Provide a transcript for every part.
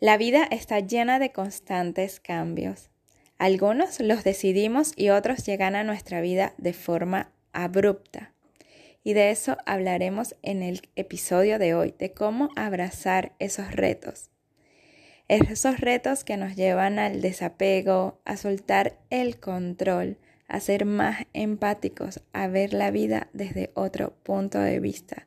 La vida está llena de constantes cambios. Algunos los decidimos y otros llegan a nuestra vida de forma abrupta. Y de eso hablaremos en el episodio de hoy, de cómo abrazar esos retos. Esos retos que nos llevan al desapego, a soltar el control, a ser más empáticos, a ver la vida desde otro punto de vista.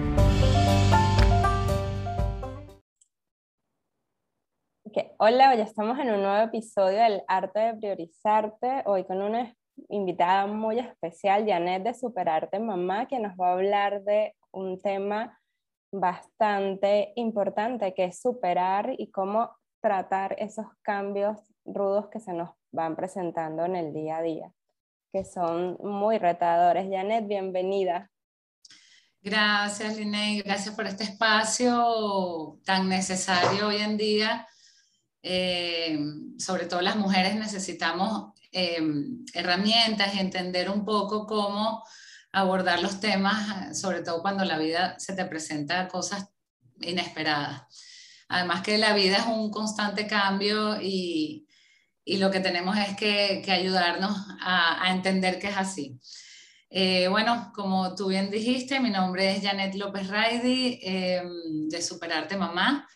Hola, hoy estamos en un nuevo episodio del Arte de Priorizarte, hoy con una invitada muy especial, Janet de Superarte Mamá, que nos va a hablar de un tema bastante importante que es superar y cómo tratar esos cambios rudos que se nos van presentando en el día a día, que son muy retadores. Janet, bienvenida. Gracias, Liné, gracias por este espacio tan necesario hoy en día. Eh, sobre todo las mujeres necesitamos eh, herramientas entender un poco cómo abordar los temas, sobre todo cuando la vida se te presenta cosas inesperadas. Además que la vida es un constante cambio y, y lo que tenemos es que, ayudarnos a, a, entender que es así. Eh, bueno, como tú bien dijiste, mi nombre es Janet López Raidi, eh, de Superarte Mamá,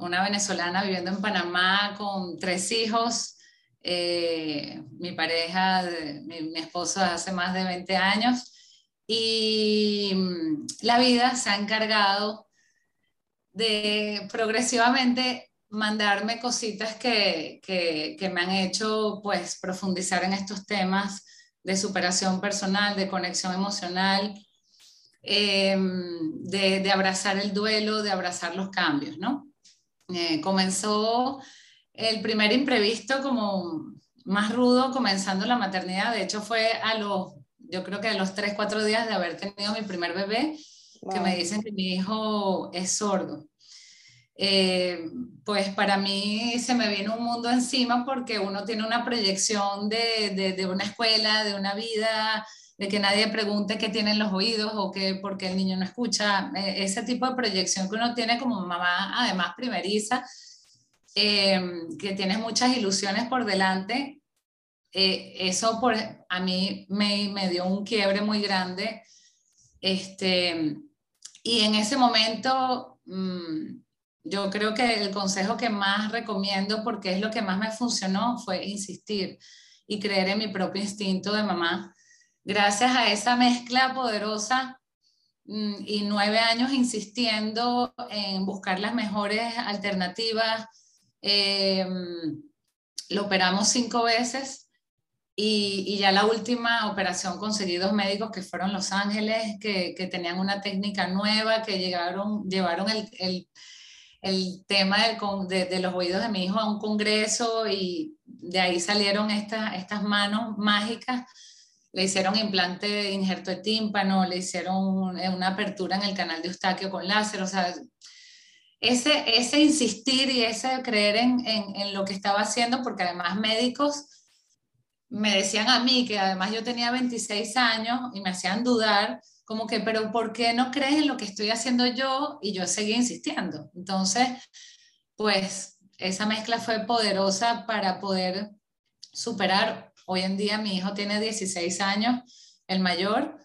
una venezolana viviendo en Panamá con tres hijos. Eh, mi pareja, mi, esposo hace más de 20 años y mm, la vida se ha encargado de progresivamente mandarme cositas que, que, me han hecho pues profundizar en estos temas de superación personal, de conexión emocional, eh, de, de, abrazar el duelo, de abrazar los cambios, ¿no? Eh, comenzó el primer imprevisto como más rudo comenzando la maternidad, de hecho fue a los, yo creo que a los 3, 4 días de haber tenido mi primer bebé, wow. que me dicen que mi hijo es sordo. Eh, pues para mí se me viene un mundo encima porque uno tiene una proyección de, de, de, una escuela, de una vida, de que nadie pregunte qué tienen los oídos o que por qué el niño no escucha, eh, ese tipo de proyección que uno tiene como mamá, además primeriza, eh, que tienes muchas ilusiones por delante, eh, eso por, a mí me, me, dio un quiebre muy grande. Este, y en ese momento... Mmm, yo creo que el consejo que más recomiendo, porque es lo que más me funcionó, fue insistir y creer en mi propio instinto de mamá. Gracias a esa mezcla poderosa mm, y nueve años insistiendo en buscar las mejores alternativas, eh, lo operamos cinco veces y, ya la última operación conseguí dos médicos que fueron Los Ángeles, que, tenían una técnica nueva, que llegaron, llevaron el, tema de, los oídos de mi hijo a un congreso y de ahí salieron esta, estas manos mágicas. Le hicieron implante de injerto de tímpano, le hicieron una apertura en el canal de Eustaquio con láser, o sea, ese, ese insistir y ese creer en, en, en lo que estaba haciendo, porque además médicos me decían a mí que además yo tenía 26 años y me hacían dudar como que, pero ¿por qué no crees en lo que estoy haciendo yo? Y yo seguí insistiendo. Entonces, pues esa mezcla fue poderosa para poder superar. Hoy en día mi hijo tiene 16 años, el mayor,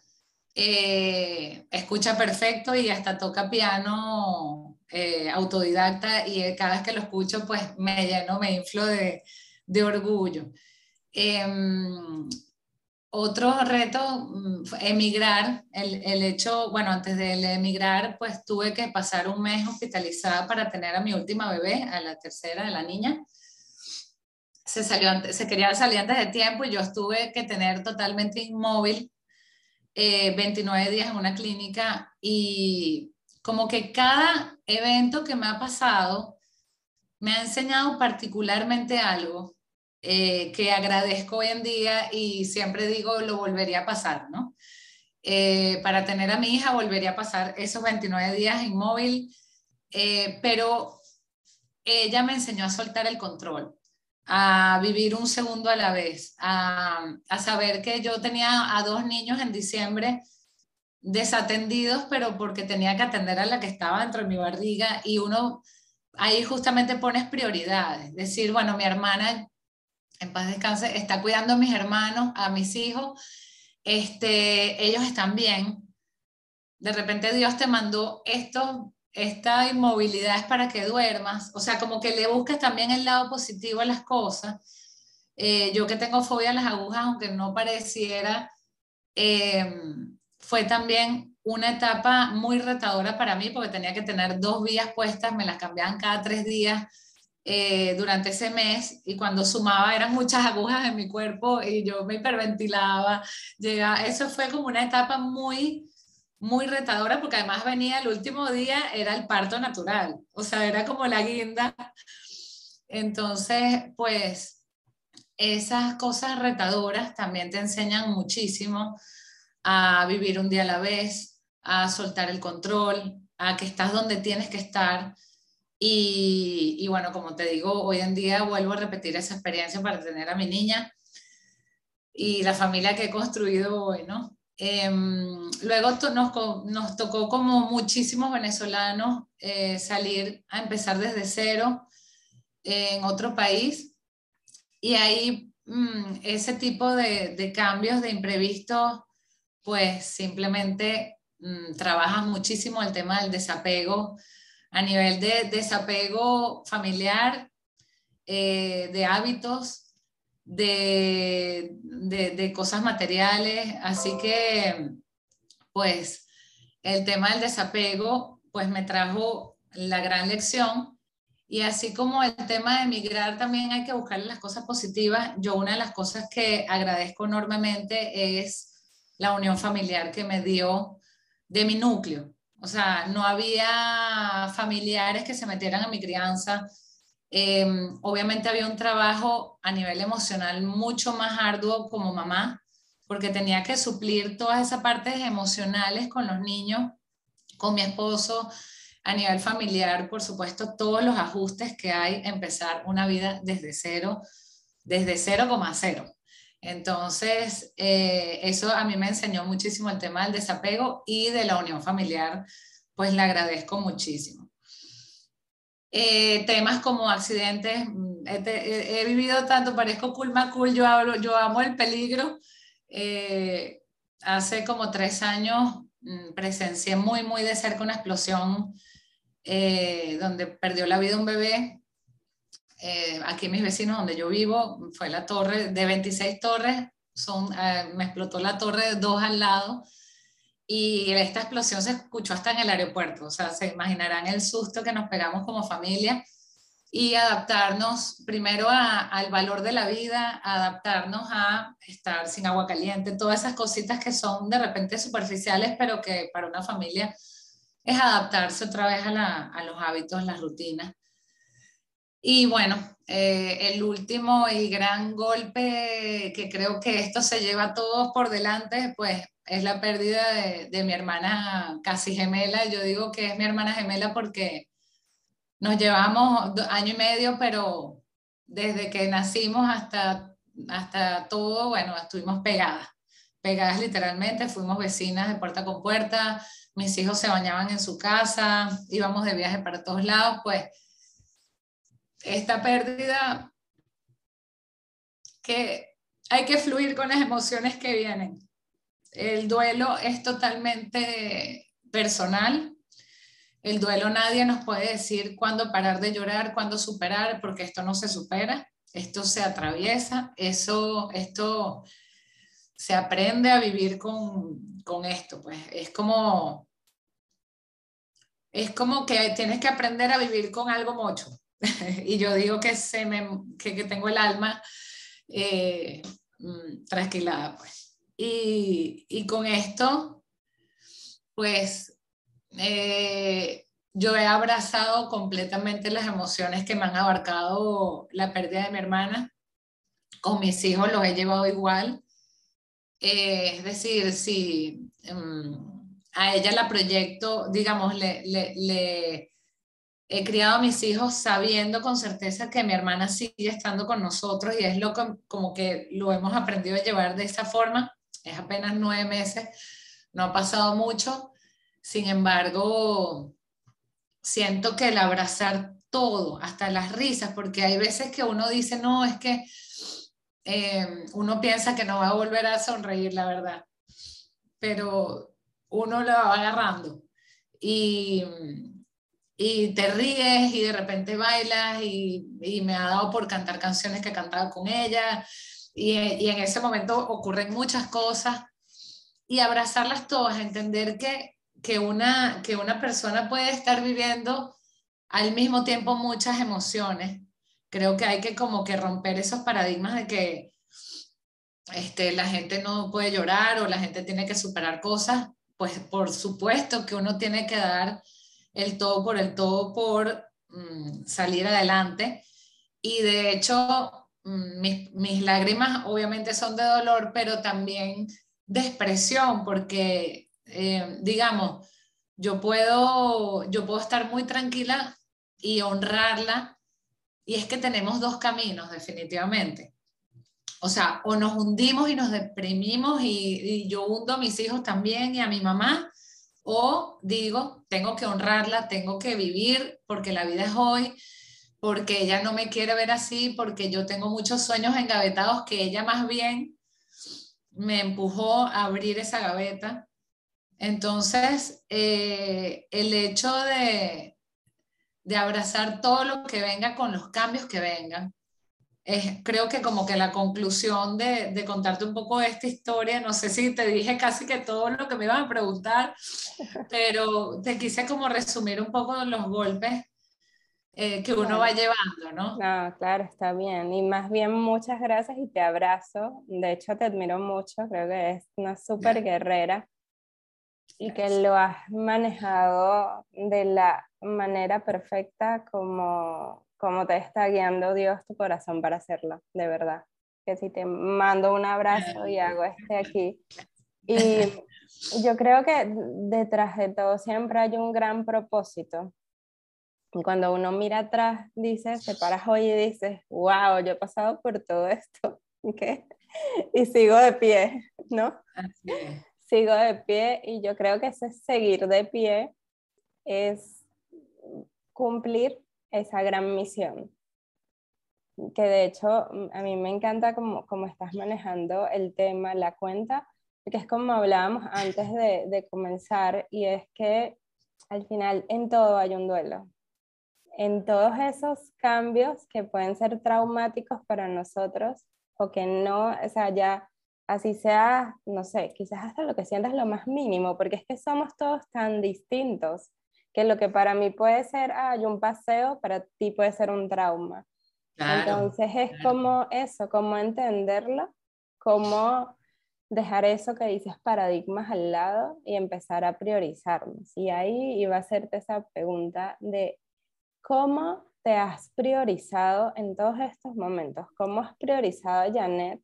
eh, escucha perfecto y hasta toca piano eh, autodidacta y cada vez que lo escucho pues me lleno, me inflo de, de orgullo. Eh, otro reto, mm, emigrar, el, el, hecho, bueno, antes de emigrar, pues tuve que pasar un mes hospitalizada para tener a mi última bebé, a la tercera de la niña. Se, salió se quería salir antes de tiempo y yo estuve que tener totalmente inmóvil eh, 29 días en una clínica y como que cada evento que me ha pasado me ha enseñado particularmente algo eh, que agradezco hoy en día y siempre digo lo volvería a pasar, ¿no? Eh, para tener a mi hija volvería a pasar esos 29 días inmóvil, eh, pero ella me enseñó a soltar el control, a vivir un segundo a la vez, a, a saber que yo tenía a dos niños en diciembre desatendidos, pero porque tenía que atender a la que estaba dentro de mi barriga y uno ahí justamente pones prioridades, decir, bueno, mi hermana, en paz descanse, está cuidando a mis hermanos, a mis hijos, este, ellos están bien. De repente Dios te mandó esto, esta inmovilidad es para que duermas, o sea, como que le buscas también el lado positivo a las cosas. Eh, yo que tengo fobia a las agujas, aunque no pareciera, em, fue también una etapa muy retadora para mí porque tenía que tener dos vías puestas, me las cambiaban cada tres días eh, durante ese mes y cuando sumaba eran muchas agujas en mi cuerpo y yo me hiperventilaba. Llega, eso fue como una etapa muy, muy retadora porque además venía el último día, era el parto natural, o sea, era como la guinda. Entonces, pues esas cosas retadoras también te enseñan muchísimo a vivir un día a la vez, a soltar el control, a que estás donde tienes que estar y, bueno, como te digo, hoy en día vuelvo a repetir esa experiencia para tener a mi niña y la familia que he construido hoy, ¿no? Em, luego nos, nos, tocó como muchísimos venezolanos eh, salir a empezar desde cero en otro país. Y ahí mm, ese tipo de, cambios, de imprevistos, pues simplemente mm, trabajas muchísimo el tema del desapego, a nivel de desapego familiar, eh, de hábitos, de, de, cosas materiales. Así que, pues, el tema del desapego, pues me trajo la gran lección. Y así como el tema de emigrar, también hay que buscarle las cosas positivas. Yo una de las cosas que agradezco enormemente es la unión familiar que me dio de mi núcleo. O sea, no había familiares que se metieran en mi crianza. Em, obviamente había un trabajo a nivel emocional mucho más arduo como mamá, porque tenía que suplir todas esas partes emocionales con los niños, con mi esposo, a nivel familiar, por supuesto, todos los ajustes que hay, empezar una vida desde cero, desde cero cero. Entonces, eh, eso a mí me enseñó muchísimo el tema del desapego y de la unión familiar, pues le agradezco muchísimo. Eh, temas como accidentes, mm, he, vivido tanto, parezco cool cool, yo, hablo, yo amo el peligro. Eh, hace como tres años mm, presencié muy, muy de cerca una explosión donde perdió la vida un bebé eh, aquí mis vecinos donde yo vivo, fue la torre de 26 torres, son, eh, me explotó la torre de dos al lado y esta explosión se escuchó hasta en el aeropuerto, o sea, se imaginarán el susto que nos pegamos como familia y adaptarnos primero al valor de la vida, adaptarnos a estar sin agua caliente, todas esas cositas que son de repente superficiales, pero que para una familia es adaptarse otra vez a, a los hábitos, las rutinas. Y bueno, eh, el último y gran golpe que creo que esto se lleva a todos por delante, pues es la pérdida de, mi hermana casi gemela. Yo digo que es mi hermana gemela porque nos llevamos año y medio, pero desde que nacimos hasta, hasta todo, bueno, estuvimos pegadas, pegadas literalmente, fuimos vecinas de puerta con puerta, mis hijos se bañaban en su casa, íbamos de viaje para todos lados, pues esta pérdida que hay que fluir con las emociones que vienen. El duelo es totalmente personal. El duelo nadie nos puede decir cuándo parar de llorar, cuándo superar, porque esto no se supera, esto se atraviesa, eso, esto se aprende a vivir con, con esto. Pues es como, es como que tienes que aprender a vivir con algo mucho. y yo digo que, se me, que, tengo el alma eh, mm, trasquilada, pues. Y, y, con esto, pues eh, yo he abrazado completamente las emociones que me han abarcado la pérdida de mi hermana. Con mis hijos los he llevado igual. Eh, es decir, si em, a ella la proyecto, digamos, le, le, he criado a mis hijos sabiendo con certeza que mi hermana sigue estando con nosotros y es lo como que lo hemos aprendido a llevar de esa forma. Es apenas nueve meses, no ha pasado mucho. Sin embargo, siento que el abrazar todo, hasta las risas, porque hay veces que uno dice, no, es que eh, uno piensa que no va a volver a sonreír, la verdad, pero uno lo va agarrando y, y te ríes y de repente bailas y, y, me ha dado por cantar canciones que cantaba con ella y, y en ese momento ocurren muchas cosas y abrazarlas todas, entender que que una, que una persona puede estar viviendo al mismo tiempo muchas emociones. Creo que hay que como que romper esos paradigmas de que este, la gente no puede llorar o la gente tiene que superar cosas. Pues por supuesto que uno tiene que dar el todo por el todo por mm, salir adelante. Y de hecho, mis, mis lágrimas obviamente son de dolor, pero también de expresión, porque eh, digamos, yo puedo, yo puedo estar muy tranquila y honrarla, y es que tenemos dos caminos, definitivamente. O sea, o nos hundimos y nos deprimimos y, yo hundo a mis hijos también y a mi mamá, o digo, tengo que honrarla, tengo que vivir porque la vida es hoy, porque ella no me quiere ver así, porque yo tengo muchos sueños engavetados que ella más bien me empujó a abrir esa gaveta. Entonces, eh, el hecho de, de, abrazar todo lo que venga con los cambios que vengan, es, creo que como que la conclusión de, de, contarte un poco esta historia, no sé si te dije casi que todo lo que me iban a preguntar, pero te quise como resumir un poco los golpes eh, que uno va llevando, ¿no? No, claro, está bien. Y más bien muchas gracias y te abrazo. De hecho, te admiro mucho, creo que es una súper guerrera y que lo has manejado de la manera perfecta como, como te está guiando Dios tu corazón para hacerlo, de verdad. Que si te mando un abrazo y hago este aquí. Y yo creo que detrás de todo siempre hay un gran propósito. Y cuando uno mira atrás, dices, te paras hoy y dices, wow, yo he pasado por todo esto. ¿Qué? Y sigo de pie, ¿no? Así es sigo de pie y yo creo que ese seguir de pie es cumplir esa gran misión. Que de hecho a mí me encanta cómo, estás manejando el tema, la cuenta, porque es como hablábamos antes de, de comenzar y es que al final en todo hay un duelo. En todos esos cambios que pueden ser traumáticos para nosotros o que no, o sea, ya así sea, no sé, quizás hasta lo que sientas lo más mínimo, porque es que somos todos tan distintos que lo que para mí puede ser, ah, un paseo, para ti puede ser un trauma. Entonces es como eso, como entenderlo, como dejar eso que dices paradigmas al lado y empezar a priorizarnos. Y ahí iba a hacerte esa pregunta de cómo te has priorizado en todos estos momentos, cómo has priorizado, Janet,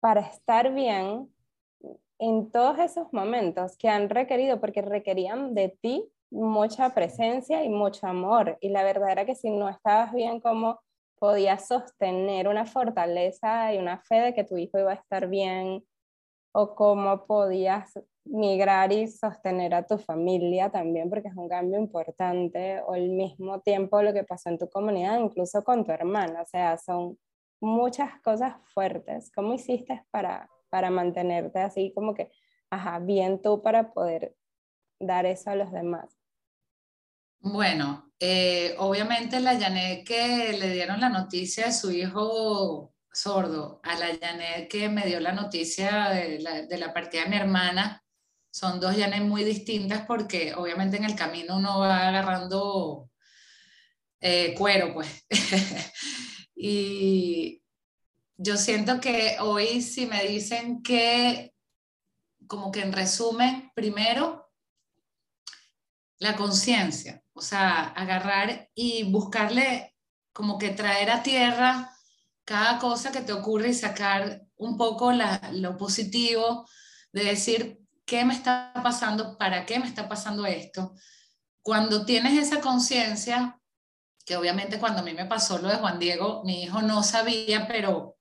para estar bien en todos esos momentos que han requerido, porque requerían de ti mucha presencia y mucho amor. Y la verdad era que si no estabas bien, ¿cómo podías sostener una fortaleza y una fe de que tu hijo iba a estar bien? ¿O cómo podías migrar y sostener a tu familia también, porque es un cambio importante? O al mismo tiempo lo que pasó en tu comunidad, incluso con tu hermana. O sea, son muchas cosas fuertes. ¿Cómo hiciste para, para mantenerte así como que, ajá, bien tú para poder dar eso a los demás? Bueno, eh, obviamente la Janet que le dieron la noticia de su hijo sordo, a la Janet que me dio la noticia de la, de la partida de mi hermana, son dos Janet muy distintas porque obviamente en el camino uno va agarrando eh, cuero, pues. Y yo siento que hoy si me dicen que, como que en resumen, primero, la conciencia, o sea, agarrar y buscarle como que traer a tierra cada cosa que te ocurre y sacar un poco lo positivo de decir, ¿qué me está pasando? ¿Para qué me está pasando esto? Cuando tienes esa conciencia, que obviamente cuando a mí me pasó lo de Juan Diego, mi hijo no sabía, pero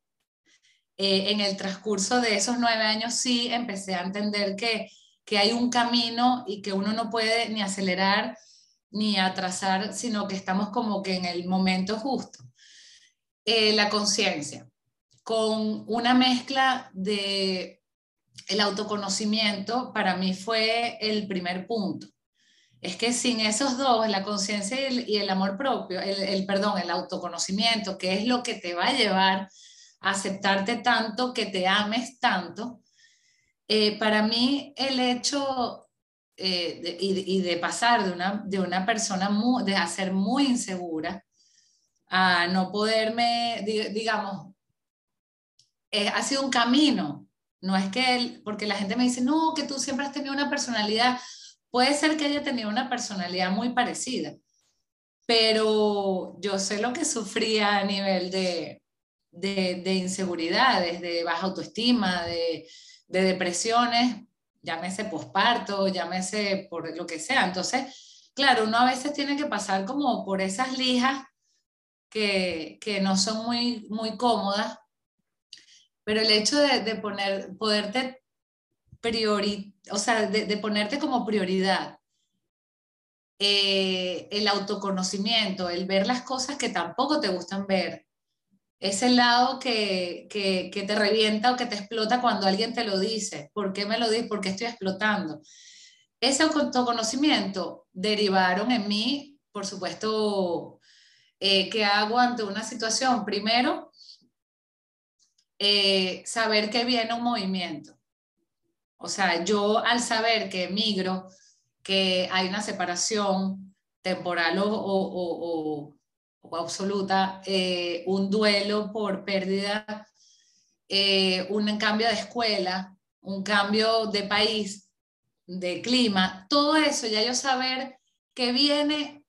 eh, en el transcurso de esos nueve años sí empecé a entender que, que hay un camino y que uno no puede ni acelerar ni atrasar, sino que estamos como que en el momento justo. Eh, la conciencia, con una mezcla de el autoconocimiento, para mí fue el primer punto. Es que sin esos dos, la conciencia y, el amor propio, el, perdón, el autoconocimiento, que es lo que te va a llevar a aceptarte tanto, que te ames tanto, eh, para mí el hecho eh, y, de pasar de una, de una persona muy, de ser muy insegura a no poderme, digamos, eh, ha sido un camino. No es que él, porque la gente me dice, no, que tú siempre has tenido una personalidad. Puede ser que haya tenido una personalidad muy parecida, pero yo sé lo que sufría a nivel de, de, de inseguridades, de baja autoestima, de, de depresiones, llámese posparto, llámese por lo que sea. Entonces, claro, uno a veces tiene que pasar como por esas lijas que, que no son muy, muy cómodas, pero el hecho de, de poner, poderte priori, o sea, de, ponerte como prioridad, eh, el autoconocimiento, el ver las cosas que tampoco te gustan ver, ese lado que, que, te revienta o que te explota cuando alguien te lo dice. ¿Por qué me lo dice? ¿Por qué estoy explotando? Ese autoconocimiento derivaron en mí, por supuesto, eh, ¿qué hago ante una situación? Primero, eh, saber que viene un movimiento. O sea, yo al saber que emigro, que hay una separación temporal o, absoluta, eh, un duelo por pérdida, eh, un cambio de escuela, un cambio de país, de clima, todo eso, ya yo saber que viene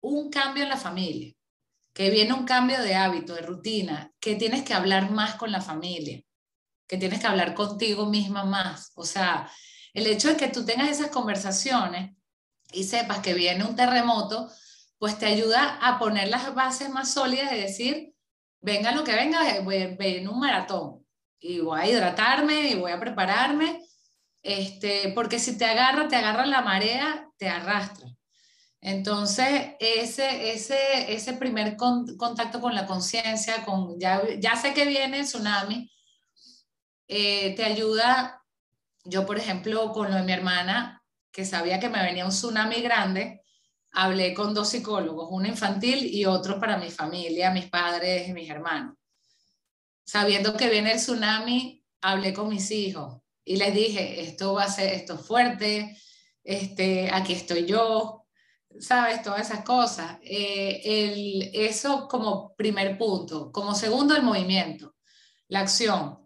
un cambio en la familia, que viene un cambio de hábito, de rutina, que tienes que hablar más con la familia, que tienes que hablar contigo misma más. O sea, el hecho de que tú tengas esas conversaciones y sepas que viene un terremoto, pues te ayuda a poner las bases más sólidas de decir, venga lo que venga, voy, en un maratón y voy a hidratarme y voy a prepararme, este, porque si te agarra, te agarra la marea, te arrastra. Entonces, ese, ese, ese primer contacto con la conciencia, con ya, ya sé que viene el tsunami, eh, te ayuda, yo por ejemplo, con lo de mi hermana, que sabía que me venía un tsunami grande, hablé con dos psicólogos, uno infantil y otro para mi familia, mis padres y mis hermanos. Sabiendo que viene el tsunami, hablé con mis hijos y les dije, esto va a ser, esto fuerte, este, aquí estoy yo, ¿sabes? Todas esas cosas. Eh, eso como primer punto. Como segundo, el movimiento, la acción.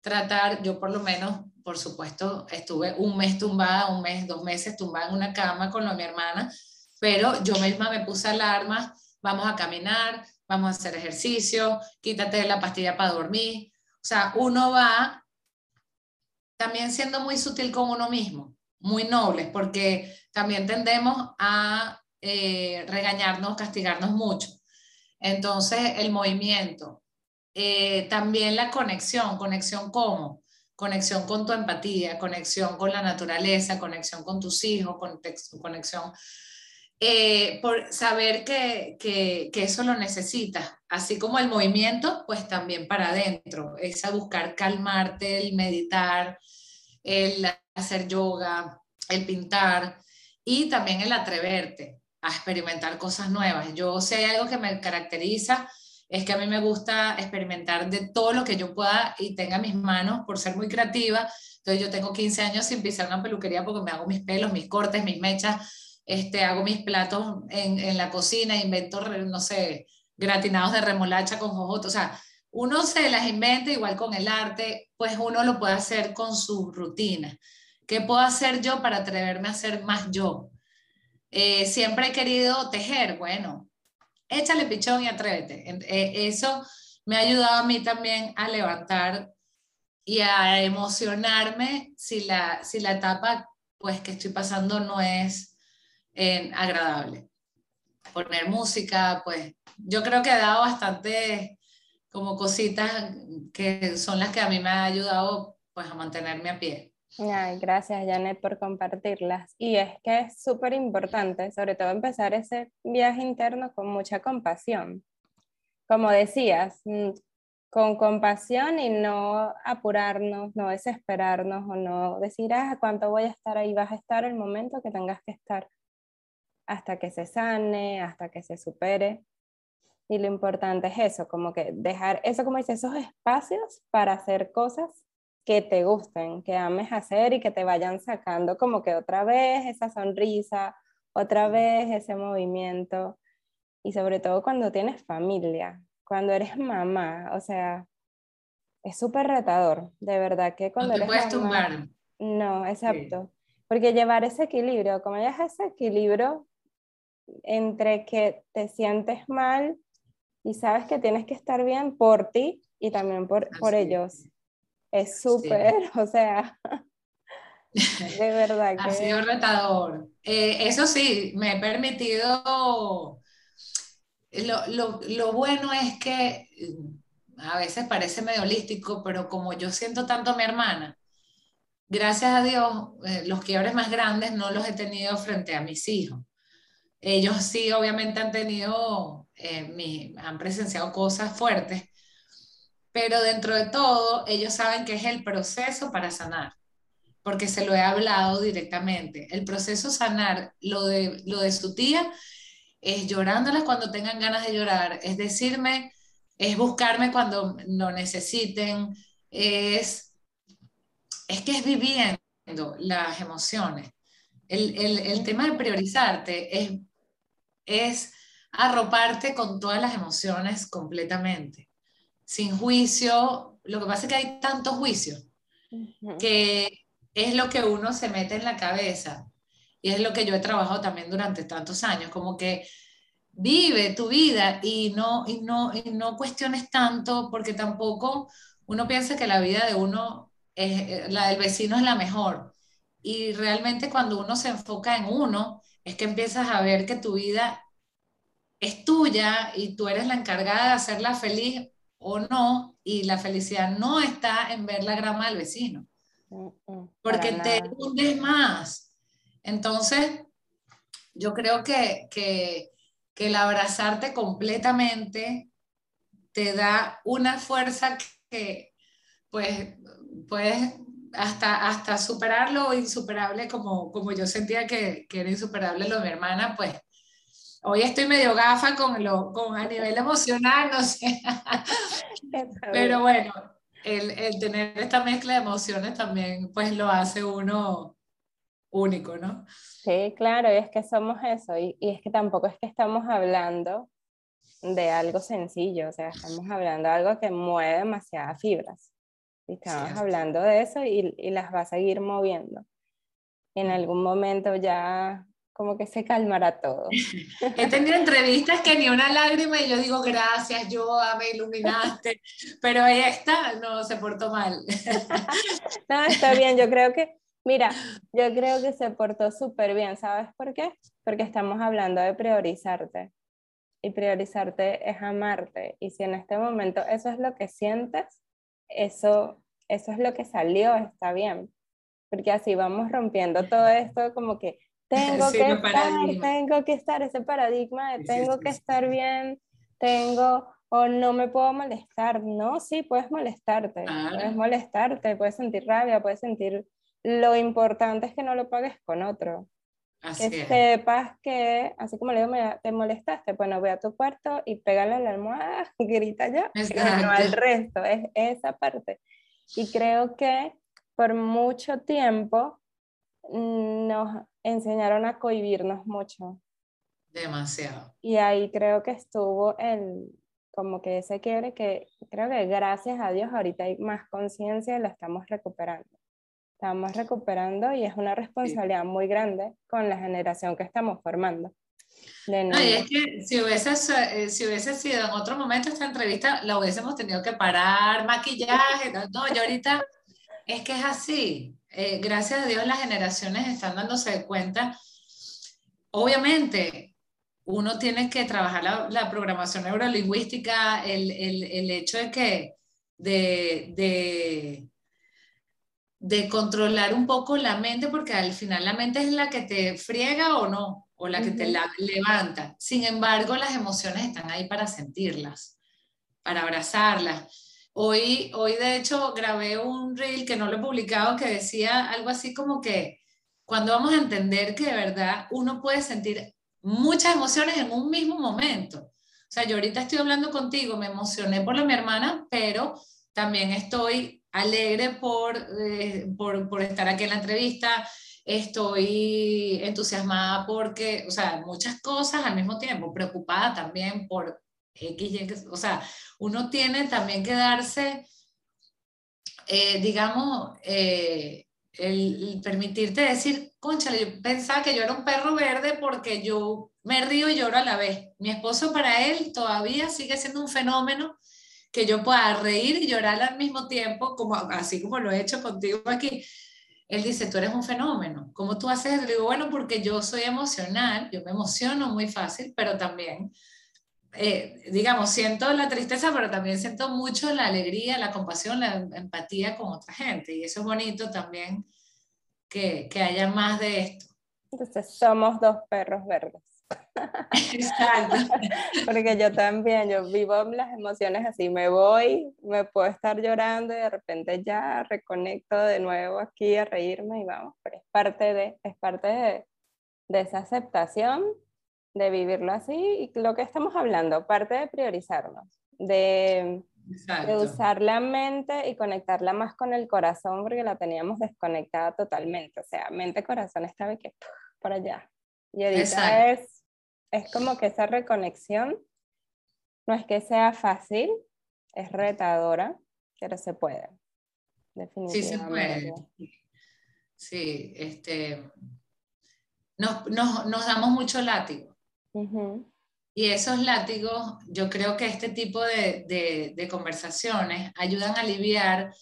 Tratar, yo por lo menos, por supuesto, estuve un mes tumbada, un mes, dos meses tumbada en una cama con mi hermana, pero yo misma me puse alarmas, vamos a caminar, vamos a hacer ejercicio, quítate la pastilla para dormir. O sea, uno va también siendo muy sutil con uno mismo, muy noble, porque también tendemos a eh, regañarnos, castigarnos mucho. Entonces, el movimiento, eh, también la conexión, conexión cómo, conexión con tu empatía, conexión con la naturaleza, conexión con tus hijos, conexión, eh, por saber que, que, que, eso lo necesitas, así como el movimiento, pues también para adentro, es a buscar calmarte, el meditar, el hacer yoga, el pintar y también el atreverte a experimentar cosas nuevas. Yo sé hay algo que me caracteriza, es que a mí me gusta experimentar de todo lo que yo pueda y tenga mis manos por ser muy creativa. Entonces yo tengo 15 años sin pisar una peluquería porque me hago mis pelos, mis cortes, mis mechas, este, hago mis platos en, en la cocina, invento, no sé, gratinados de remolacha con jojoto. O sea, uno se las inventa igual con el arte, pues uno lo puede hacer con su rutina. ¿Qué puedo hacer yo para atreverme a ser más yo? Eh, siempre he querido tejer, bueno, échale pichón y atrévete. Eh, eso me ha ayudado a mí también a levantar y a emocionarme si la, si la etapa pues, que estoy pasando no es eh, agradable. Poner música, pues yo creo que ha dado bastante como cositas que son las que a mí me ha ayudado pues a mantenerme a pie. Ay, gracias Janet por compartirlas. Y es que es súper importante, sobre todo empezar ese viaje interno con mucha compasión. Como decías, mm, con compasión y no apurarnos, no desesperarnos o no decir, ah, ¿cuánto voy a estar ahí? Vas a estar el momento que tengas que estar hasta que se sane, hasta que se supere. Y lo importante es eso, como que dejar eso, como dice, esos espacios para hacer cosas que te gusten, que ames hacer y que te vayan sacando como que otra vez esa sonrisa, otra vez ese movimiento. Y sobre todo cuando tienes familia, cuando eres mamá, o sea, es súper retador, de verdad que cuando no te eres puedes tumbar. No, exacto. Porque llevar ese equilibrio, como ya ese equilibrio entre que te sientes mal y sabes que tienes que estar bien por ti y también por, por ellos. Es súper, o sea, de verdad que... Ha sido retador. Eh, eso sí, me he permitido... Lo, lo, lo, bueno es que mm, a veces parece medio holístico, pero como yo siento tanto a mi hermana, gracias a Dios, eh, los quiebres más grandes no los he tenido frente a mis hijos. Ellos sí, obviamente han tenido, eh, han presenciado cosas fuertes, pero dentro de todo, ellos saben que es el proceso para sanar, porque se lo he hablado directamente. El proceso sanar, lo de, lo de su tía, es llorándoles cuando tengan ganas de llorar, es decirme, es buscarme cuando lo necesiten, es, es que es viviendo las emociones. El, el, el tema de priorizarte es es arroparte con todas las emociones completamente, sin juicio. Lo que pasa es que hay tantos juicios que es lo que uno se mete en la cabeza y es lo que yo he trabajado también durante tantos años, como que vive tu vida y no, y no, y no cuestiones tanto porque tampoco uno piensa que la vida de uno, es, eh, la del vecino es la mejor. Y realmente cuando uno se enfoca en uno, es que empiezas a ver que tu vida es tuya y tú eres la encargada de hacerla feliz o no, y la felicidad no está en ver la grama del vecino, mm, mm, porque te hundes más. Entonces, yo creo que, que, que el abrazarte completamente te da una fuerza que, pues, puedes hasta, hasta superar lo insuperable como, como yo sentía que, que, era insuperable lo de mi hermana, pues hoy estoy medio gafa con lo, con a nivel emocional, no sé. Pero bueno, el, el, tener esta mezcla de emociones también pues lo hace uno único, ¿no? Sí, claro, y es que somos eso, y, y es que tampoco es que estamos hablando de algo sencillo, o sea, estamos hablando de algo que mueve demasiadas fibras. Estamos hablando de eso y, y, las va a seguir moviendo. En algún momento ya como que se calmará todo. He tenido entrevistas que ni una lágrima y yo digo gracias, yo me iluminaste, pero esta no se portó mal. no, está bien, yo creo que, mira, yo creo que se portó súper bien, ¿sabes por qué? Porque estamos hablando de priorizarte y priorizarte es amarte y si en este momento eso es lo que sientes, eso eso es lo que salió, está bien. Porque así vamos rompiendo todo esto como que tengo que estar, tengo que estar, ese paradigma de tengo que estar bien, tengo o no me puedo molestar. No, sí, puedes molestarte, puedes molestarte, puedes sentir rabia, puedes sentir... Lo importante es que no lo pagues con otro. Así que sepas que, así como le digo, te molestaste, bueno, ve a tu cuarto y pégale a la almohada, grita ya, no al resto, es esa parte. Y creo que por mucho tiempo nos enseñaron a cohibirnos mucho. Demasiado. Y ahí creo que estuvo el, como que ese quiebre que creo que gracias a Dios ahorita hay más conciencia y la estamos recuperando. Estamos recuperando y es una responsabilidad muy grande con la generación que estamos formando. No, y es que si hubiese, eh, si hubiese sido en otro momento esta entrevista, la hubiésemos tenido que parar, maquillaje, no, yo ahorita es que es así. Eh, gracias a Dios las generaciones están dándose cuenta. Obviamente, uno tiene que trabajar la, la programación neurolingüística, el, el, el, hecho de que de, de, de controlar un poco la mente, porque al final la mente es la que te friega o no o la que te la levanta. Sin embargo, las emociones están ahí para sentirlas, para abrazarlas. Hoy, hoy de hecho, grabé un reel que no lo he publicado que decía algo así como que cuando vamos a entender que de verdad uno puede sentir muchas emociones en un mismo momento. O sea, yo ahorita estoy hablando contigo, me emocioné por la mi hermana, pero también estoy alegre por, eh, por, por estar aquí en la entrevista, estoy entusiasmada porque, o sea, muchas cosas al mismo tiempo, preocupada también por X, o sea, uno tiene también que darse, eh, digamos, eh, el, permitirte decir, concha, yo pensaba que yo era un perro verde porque yo me río y lloro a la vez. Mi esposo para él todavía sigue siendo un fenómeno que yo pueda reír y llorar al mismo tiempo, como, así como lo he hecho contigo aquí él dice, tú eres un fenómeno. ¿Cómo tú haces? Le digo, bueno, porque yo soy emocional, yo me emociono muy fácil, pero también, eh, digamos, siento la tristeza, pero también siento mucho la alegría, la compasión, la empatía con otra gente. Y eso es bonito también que, que haya más de esto. Entonces, somos dos perros verdes. Exacto. Porque yo también, yo vivo las emociones así, me voy, me puedo estar llorando y de repente ya reconecto de nuevo aquí a reírme y vamos, pero es parte de, es parte de, de esa aceptación, de vivirlo así y lo que estamos hablando, parte de priorizarnos, de, de, usar la mente y conectarla más con el corazón porque la teníamos desconectada totalmente, o sea, mente-corazón estaba que por allá. Y ahorita es es como que esa reconexión no es que sea fácil, es retadora, pero se puede. Definitivamente. Sí, se puede. Sí, este, nos, nos, nos damos mucho látigo. Y esos látigos, yo creo que este tipo de, de, de, conversaciones ayudan a aliviar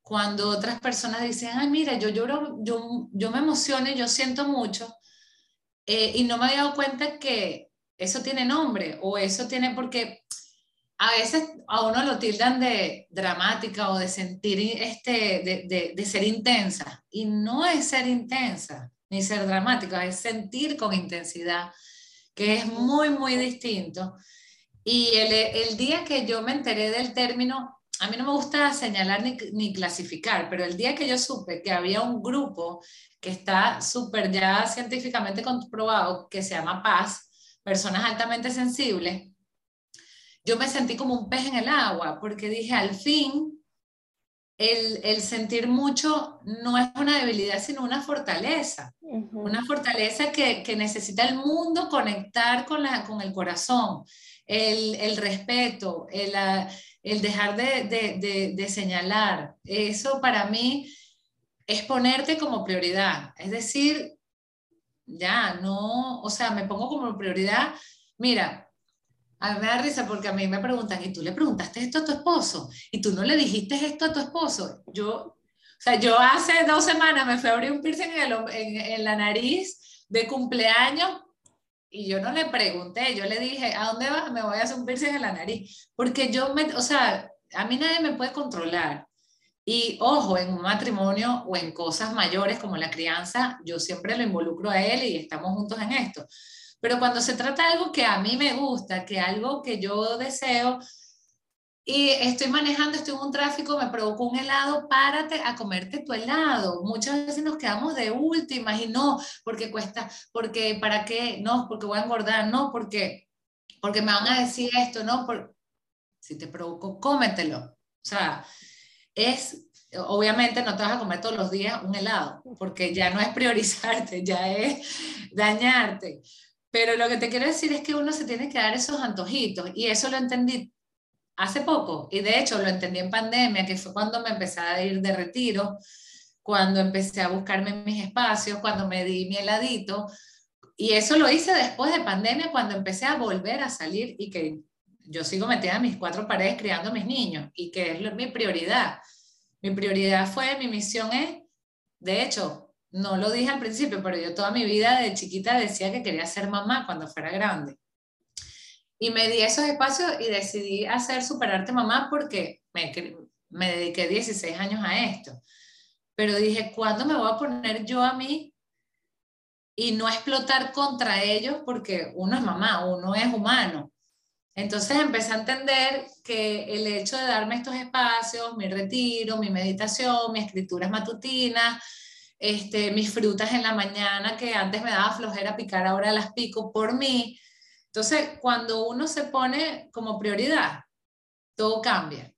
cuando otras personas dicen, ay, mira, yo lloro, yo, yo me emociono y yo siento mucho, eh, y no me había dado cuenta que eso tiene nombre o eso tiene porque a veces a uno lo tildan de dramática o de sentir, este, de, de ser intensa. Y no es ser intensa ni ser dramática, es sentir con intensidad, que es muy, muy distinto. Y el, el, día que yo me enteré del término, a mí no me gusta señalar ni, ni clasificar, pero el día que yo supe que había un grupo que está súper ya científicamente comprobado, que se llama paz, personas altamente sensibles, yo me sentí como un pez en el agua, porque dije, al fin, el, el sentir mucho no es una debilidad, sino una fortaleza. Una fortaleza que, que, necesita el mundo conectar con, la, con el corazón, el, el respeto, el, el dejar de, de, de, de señalar. Eso para mí es ponerte como prioridad. Es decir, ya, no, o sea, me pongo como prioridad. Mira, a mí me da risa porque a mí me preguntan, ¿y tú le preguntaste esto a tu esposo? ¿Y tú no le dijiste esto a tu esposo? Yo, o sea, yo hace dos semanas me fui a abrir un piercing en, en, en la nariz de cumpleaños y yo no le pregunté, yo le dije, ¿a dónde vas? Me voy a hacer un piercing en la nariz. Porque yo me, o sea, a mí nadie me puede controlar. Y ojo, en un matrimonio o en cosas mayores como la crianza, yo siempre lo involucro a él y estamos juntos en esto. Pero cuando se trata de algo que a mí me gusta, que algo que yo deseo, y estoy manejando, estoy en un tráfico, me provocó un helado, párate a comerte tu helado. Muchas veces nos quedamos de últimas y no, porque cuesta, porque para qué, no, porque voy a engordar, no, porque, porque me van a decir esto, no, por, si te provocó, cómetelo. O sea, es, obviamente no te vas a comer todos los días un helado, porque ya no es priorizarte, ya es dañarte. Pero lo que te quiero decir es que uno se tiene que dar esos antojitos y eso lo entendí hace poco y de hecho lo entendí en pandemia, que fue cuando me empecé a ir de retiro, cuando empecé a buscarme mis espacios, cuando me di mi heladito. Y eso lo hice después de pandemia, cuando empecé a volver a salir y que yo sigo metida en mis cuatro paredes criando a mis niños y que es mi prioridad. Mi prioridad fue, mi misión es, de hecho, no lo dije al principio, pero yo toda mi vida de chiquita decía que quería ser mamá cuando fuera grande. Y me di esos espacios y decidí hacer Superarte Mamá porque me, me dediqué 16 años a esto. Pero dije, ¿cuándo me voy a poner yo a mí y no explotar contra ellos? Porque uno es mamá, uno es humano. Entonces empecé a entender que el hecho de darme estos espacios, mi retiro, mi meditación, mi escrituras matutinas, este, mis frutas en la mañana que antes me daba flojera picar, ahora las pico por mí. Entonces, cuando uno se pone como prioridad, todo cambia.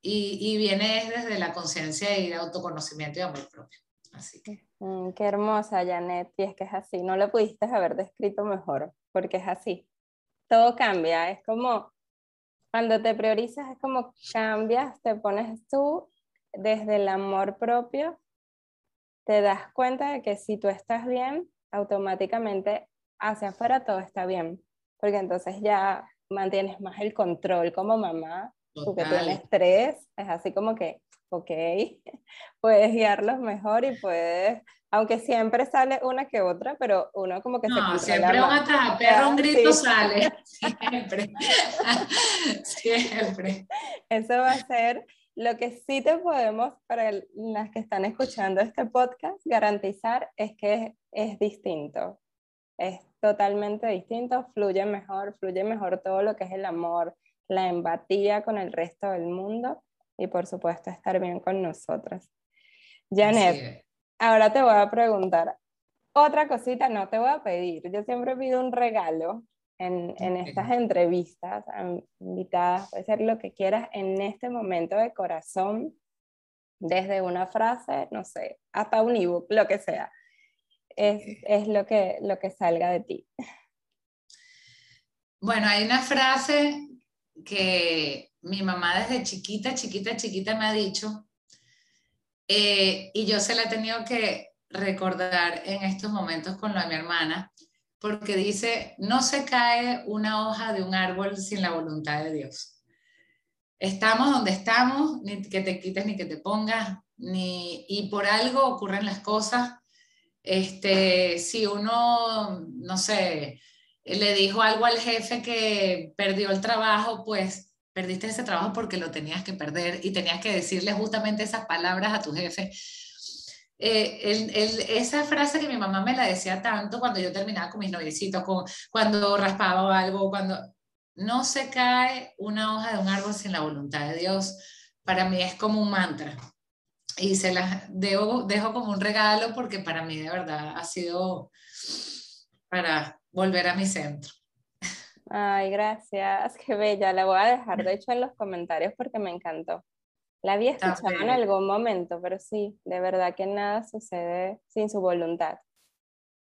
Y, y viene desde la conciencia y el autoconocimiento y amor propio. Así que. Mm, qué hermosa, Janet. Y es que es así. No lo pudiste haber descrito mejor, porque es así todo cambia, es como cuando te priorizas, es como cambias, te pones tú desde el amor propio, te das cuenta de que si tú estás bien, automáticamente hacia afuera todo está bien, porque entonces ya mantienes más el control como mamá, tú que tienes tres, es así como que, ok, puedes guiarlos mejor y puedes aunque siempre sale una que otra, pero uno como que no, siempre un atrás, perro, un grito sale, siempre, siempre. Eso va a ser lo que sí te podemos, para las que están escuchando este podcast, garantizar es que es, distinto, es totalmente distinto, fluye mejor, fluye mejor todo lo que es el amor, la empatía con el resto del mundo y por supuesto estar bien con nosotros. Janet, Ahora te voy a preguntar otra cosita, no te voy a pedir. Yo siempre pido un regalo en, en estas entrevistas, invitadas, puede ser lo que quieras en este momento de corazón, desde una frase, no sé, hasta un ebook, lo que sea. Es, es lo, que, lo que salga de ti. Bueno, hay una frase que mi mamá desde chiquita, chiquita, chiquita me ha dicho, eh, y yo se la he tenido que recordar en estos momentos con lo de mi hermana, porque dice, no se cae una hoja de un árbol sin la voluntad de Dios. Estamos donde estamos, ni que te quites ni que te pongas, ni, y por algo ocurren las cosas. Este, si uno, no sé, le dijo algo al jefe que perdió el trabajo, pues perdiste ese trabajo porque lo tenías que perder y tenías que decirle justamente esas palabras a tu jefe. Eh, esa frase que mi mamá me la decía tanto cuando yo terminaba con mis noviecitos, cuando raspaba algo, cuando no se cae una hoja de un árbol sin la voluntad de Dios, para mí es como un mantra. Y se las dejo, dejo como un regalo porque para mí de verdad ha sido para volver a mi centro. Ay, gracias, qué bella. La voy a dejar, de hecho, en los comentarios porque me encantó. La había escuchado en algún momento, pero sí, de verdad que nada sucede sin su voluntad.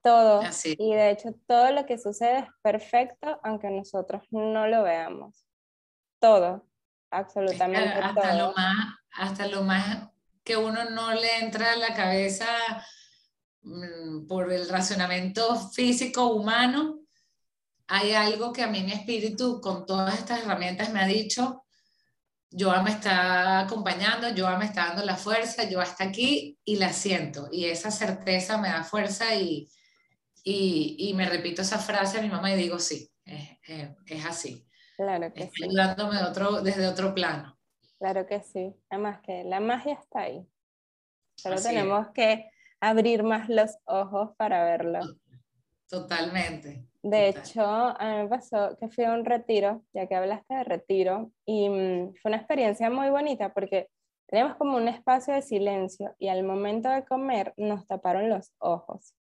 Todo. Y de hecho, todo lo que sucede es perfecto, aunque nosotros no lo veamos. Todo, absolutamente hasta todo. Lo más, hasta lo más que uno no le entra a la cabeza mm, por el racionamiento físico humano, hay algo que a mí mi espíritu con todas estas herramientas me ha dicho, Joa me está acompañando, Joa me está dando la fuerza, Joa está aquí y la siento. Y esa certeza me da fuerza y, y, me repito esa frase a mi mamá y digo, sí, es, es, así. Claro que sí. ayudándome otro, desde otro plano. Claro que sí. Además que la magia está ahí. Solo tenemos que abrir más los ojos para verlo. Totalmente. De hecho, a mí me pasó que fui a un retiro, ya que hablaste de retiro, y mm, fue una experiencia muy bonita porque teníamos como un espacio de silencio y al momento de comer nos taparon los ojos.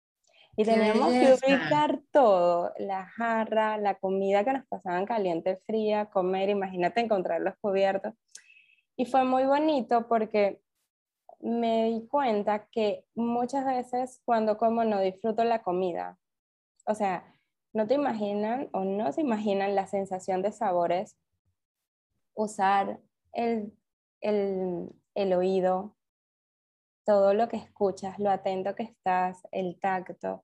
Y teníamos que ubicar todo, la jarra, la comida que nos pasaban caliente, fría, comer, imagínate encontrar los cubiertos. Y fue muy bonito porque me di cuenta que muchas veces cuando como no disfruto la comida, o sea, no te imaginan o no se imaginan la sensación de sabores, usar el, el, el oído, todo lo que escuchas, lo atento que estás, el tacto.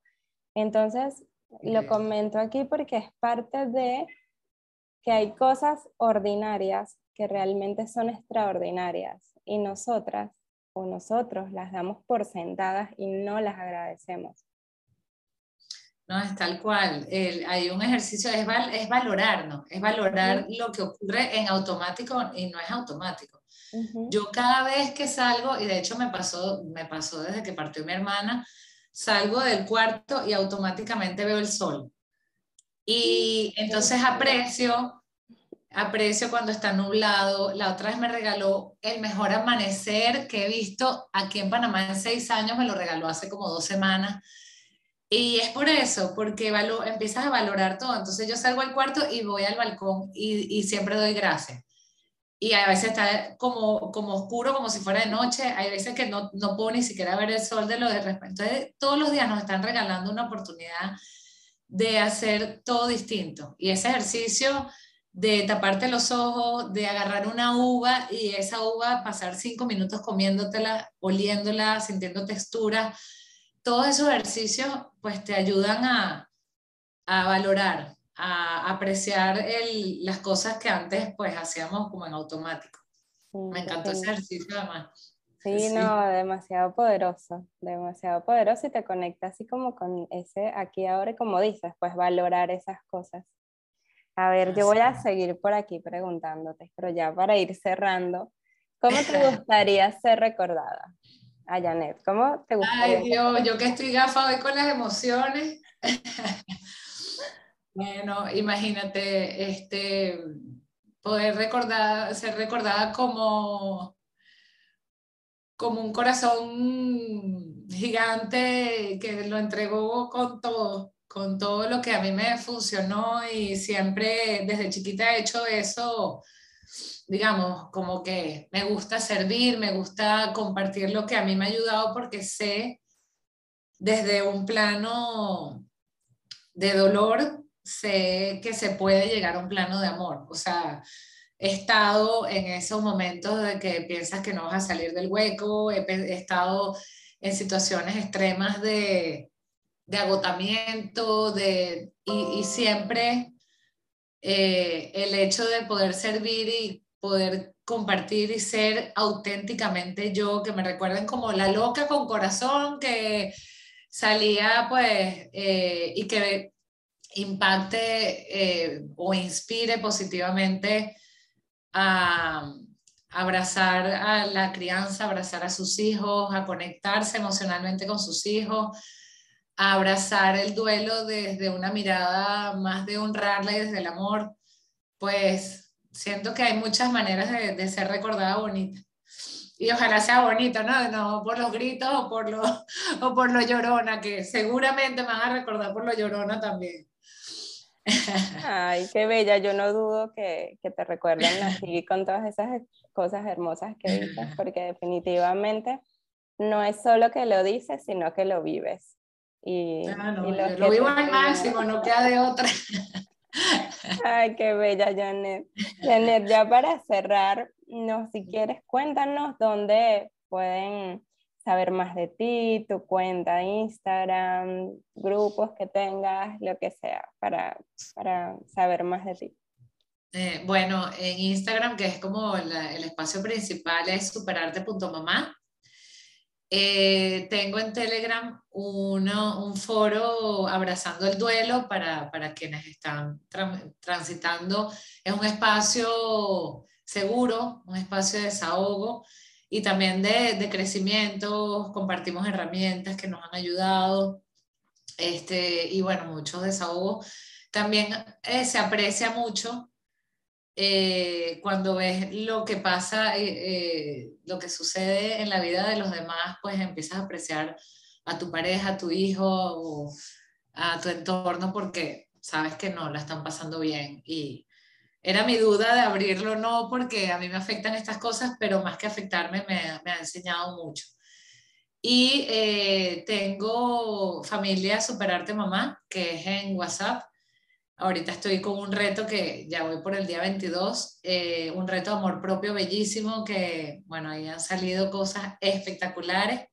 Entonces, lo comento aquí porque es parte de que hay cosas ordinarias que realmente son extraordinarias y nosotras o nosotros las damos por sentadas y no las agradecemos. No, es tal cual. hay un ejercicio, es, es valorarnos, es valorar lo que ocurre en automático y no es automático. Yo cada vez que salgo, y de hecho me pasó, me pasó desde que partió mi hermana, salgo del cuarto y automáticamente veo el sol. Y entonces aprecio, aprecio cuando está nublado. La otra vez me regaló el mejor amanecer que he visto aquí en Panamá en seis años, me lo regaló hace como dos semanas. Y es por eso, porque empiezas a valorar todo. Entonces yo salgo al cuarto y voy al balcón y, y siempre doy gracias y a veces está como, como oscuro, como si fuera de noche, hay veces que no, no puedo ni siquiera ver el sol de lo de repente. Entonces, todos los días nos están regalando una oportunidad de hacer todo distinto. Y ese ejercicio de taparte los ojos, de agarrar una uva y esa uva pasar cinco minutos comiéndotela, oliéndola, sintiendo textura, todos esos ejercicios pues te ayudan a, a valorar a apreciar el, las cosas que antes pues hacíamos como en automático. Me encantó ese ejercicio además. Sí, no, demasiado poderoso, demasiado poderoso y te conecta así como con ese aquí ahora y como dices, pues valorar esas cosas. A ver, yo voy a seguir por aquí preguntándote, pero ya para ir cerrando, ¿cómo te gustaría ser recordada? A Janet, ¿cómo te gustaría? Ay, Dios, yo que estoy gafa hoy con las emociones. Bueno, imagínate, este, poder recordar, ser recordada como, como un corazón gigante que lo entregó con todo, con todo lo que a mí me funcionó y siempre desde chiquita he hecho eso, digamos, como que me gusta servir, me gusta compartir lo que a mí me ha ayudado porque sé desde un plano de dolor sé que se puede llegar a un plano de amor. O sea, he estado en esos momentos de que piensas que no vas a salir del hueco, he, estado en situaciones extremas de, de agotamiento, de, y, siempre eh, el hecho de poder servir y poder compartir y ser auténticamente yo, que me recuerden como la loca con corazón que salía pues eh, y que impacte eh, o inspire positivamente a, abrazar a la crianza, abrazar a sus hijos, a conectarse emocionalmente con sus hijos, a abrazar el duelo desde una mirada más de honrarla y desde el amor, pues siento que hay muchas maneras de, de ser recordada bonita. Y ojalá sea bonita, ¿no? No por los gritos o por lo, o por lo llorona, que seguramente me van a recordar por lo llorona también. Ay, qué bella. Yo no dudo que, que te recuerden así con todas esas cosas hermosas que dices, porque definitivamente no es solo que lo dices, sino que lo vives. Y, lo, vivo al máximo, no queda de otra. Ay, qué bella, Janet. Janet, ya para cerrar, no, si quieres, cuéntanos dónde pueden saber más de ti, tu cuenta de Instagram, grupos que tengas, lo que sea, para, para saber más de ti. Eh, bueno, en Instagram, que es como el espacio principal, es superarte.mamá. Eh, tengo en Telegram uno, un foro abrazando el duelo para, para quienes están transitando. Es un espacio seguro, un espacio de desahogo y también de, de crecimiento, compartimos herramientas que nos han ayudado, este, y bueno, muchos desahogos. También eh, se aprecia mucho eh, cuando ves lo que pasa, eh, lo que sucede en la vida de los demás, pues empiezas a apreciar a tu pareja, a tu hijo o a tu entorno porque sabes que no la están pasando bien y, era mi duda de abrirlo o no, porque a mí me afectan estas cosas, pero más que afectarme me, me ha enseñado mucho. Y eh, tengo familia Superarte Mamá, que es en WhatsApp. Ahorita estoy con un reto que ya voy por el día 22, eh, un reto de amor propio bellísimo que, bueno, ahí han salido cosas espectaculares.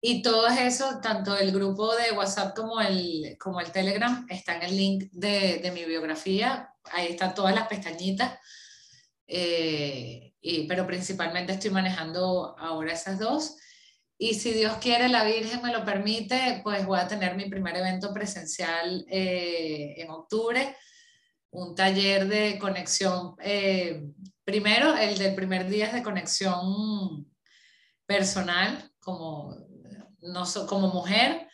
Y todo eso, tanto el grupo de WhatsApp como el, como el Telegram, está en el link de, de mi biografía. Ahí están todas las pestañitas. Eh, y, pero principalmente estoy manejando ahora esas dos. Y si Dios quiere, la Virgen me lo permite, pues voy a tener mi primer evento presencial eh, en octubre, un taller de conexión. Eh, primero, el del primer día es de conexión personal, como, no como mujer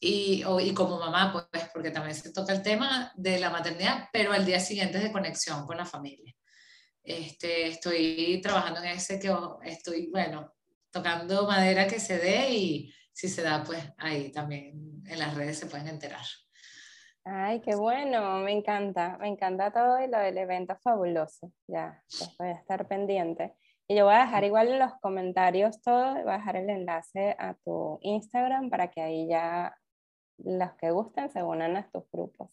y, y como mamá, pues porque también se toca el tema de la maternidad, pero al día siguiente es de conexión con la familia. Este, estoy trabajando en ese que estoy, bueno, tocando madera que se dé y si se da, pues ahí también en las redes se pueden enterar. Ay, qué bueno, me encanta, me encanta todo y lo del evento fabuloso. Ya, pues voy a estar pendiente. Y yo voy a dejar igual en los comentarios todo, voy a dejar el enlace a tu Instagram para que ahí ya los que gusten se unan a tus grupos,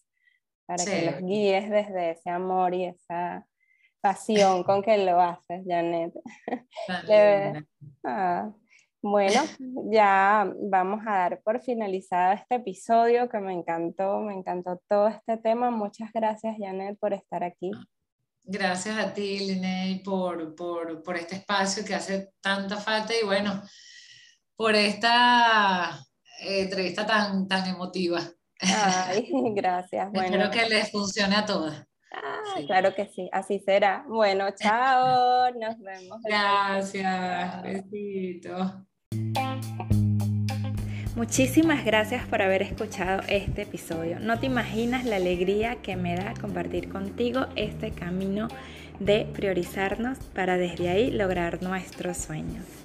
para que los guíes desde ese amor y esa pasión con que lo haces, Janet. Ah, bueno, ya vamos a dar por finalizado este episodio que me encantó, me encantó todo este tema. Muchas gracias, Janet, por estar aquí. Gracias a ti, Linnea, por, por, por este espacio que hace tanta falta y bueno, por esta eh, entrevista tan, tan emotiva. Ay, gracias. Bueno. Espero que les funcione a todas. Ah, claro que sí, así será. Bueno, chao, nos vemos. Gracias, besito. Muchísimas gracias por haber escuchado este episodio. No te imaginas la alegría que me da compartir contigo este camino de priorizarnos para desde ahí lograr nuestros sueños.